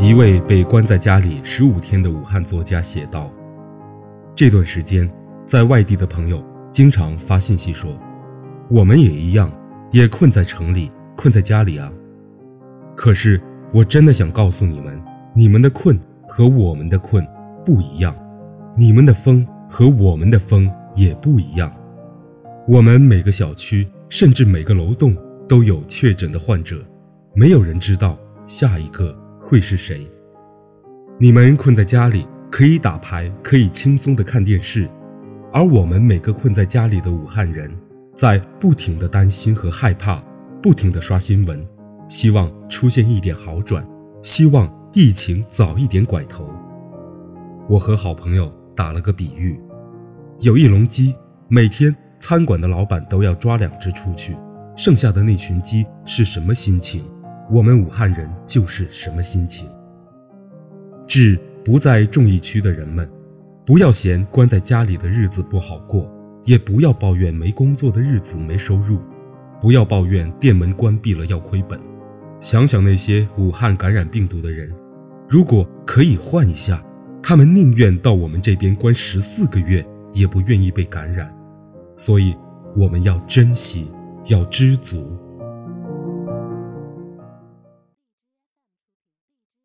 一位被关在家里十五天的武汉作家写道：“这段时间，在外地的朋友经常发信息说，我们也一样，也困在城里，困在家里啊。可是，我真的想告诉你们，你们的困和我们的困不一样，你们的疯和我们的疯也不一样。我们每个小区，甚至每个楼栋都有确诊的患者，没有人知道下一个。”会是谁？你们困在家里可以打牌，可以轻松的看电视，而我们每个困在家里的武汉人，在不停的担心和害怕，不停的刷新闻，希望出现一点好转，希望疫情早一点拐头。我和好朋友打了个比喻，有一笼鸡，每天餐馆的老板都要抓两只出去，剩下的那群鸡是什么心情？我们武汉人就是什么心情？致不在重疫区的人们，不要嫌关在家里的日子不好过，也不要抱怨没工作的日子没收入，不要抱怨店门关闭了要亏本。想想那些武汉感染病毒的人，如果可以换一下，他们宁愿到我们这边关十四个月，也不愿意被感染。所以我们要珍惜，要知足。